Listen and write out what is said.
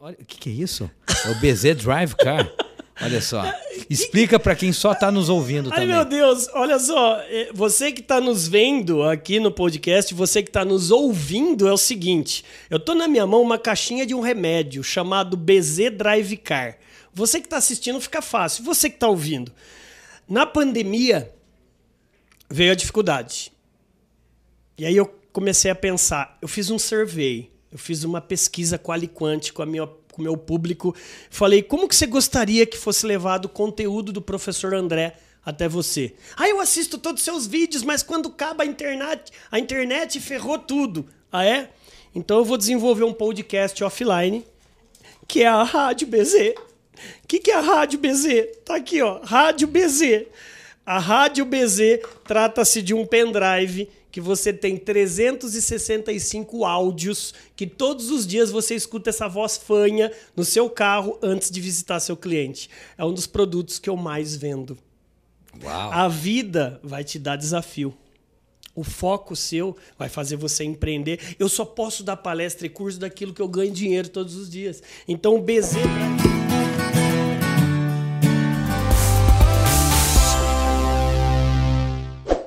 O que, que é isso? É o BZ Drive Car. Olha só. Explica para quem só está nos ouvindo Ai, também. meu Deus, olha só. é, Você que está nos vendo aqui no podcast, você que está nos ouvindo, é o seguinte: eu tô na minha mão uma caixinha de um remédio chamado BZ Drive Car. Você que está assistindo fica fácil. Você que está ouvindo. Na pandemia veio a dificuldade. E aí eu comecei a pensar, eu fiz um survey, eu fiz uma pesquisa com a minha com o meu público, falei, como que você gostaria que fosse levado o conteúdo do professor André até você? Ah, eu assisto todos os seus vídeos, mas quando acaba a internet, a internet ferrou tudo. Ah, é? Então eu vou desenvolver um podcast offline, que é a Rádio BZ. O que, que é a Rádio BZ? Tá aqui, ó, Rádio BZ. A Rádio BZ trata-se de um pendrive que você tem 365 áudios que todos os dias você escuta essa voz fanha no seu carro antes de visitar seu cliente. É um dos produtos que eu mais vendo. Uau. A vida vai te dar desafio. O foco seu vai fazer você empreender. Eu só posso dar palestra e curso daquilo que eu ganho dinheiro todos os dias. Então o pra-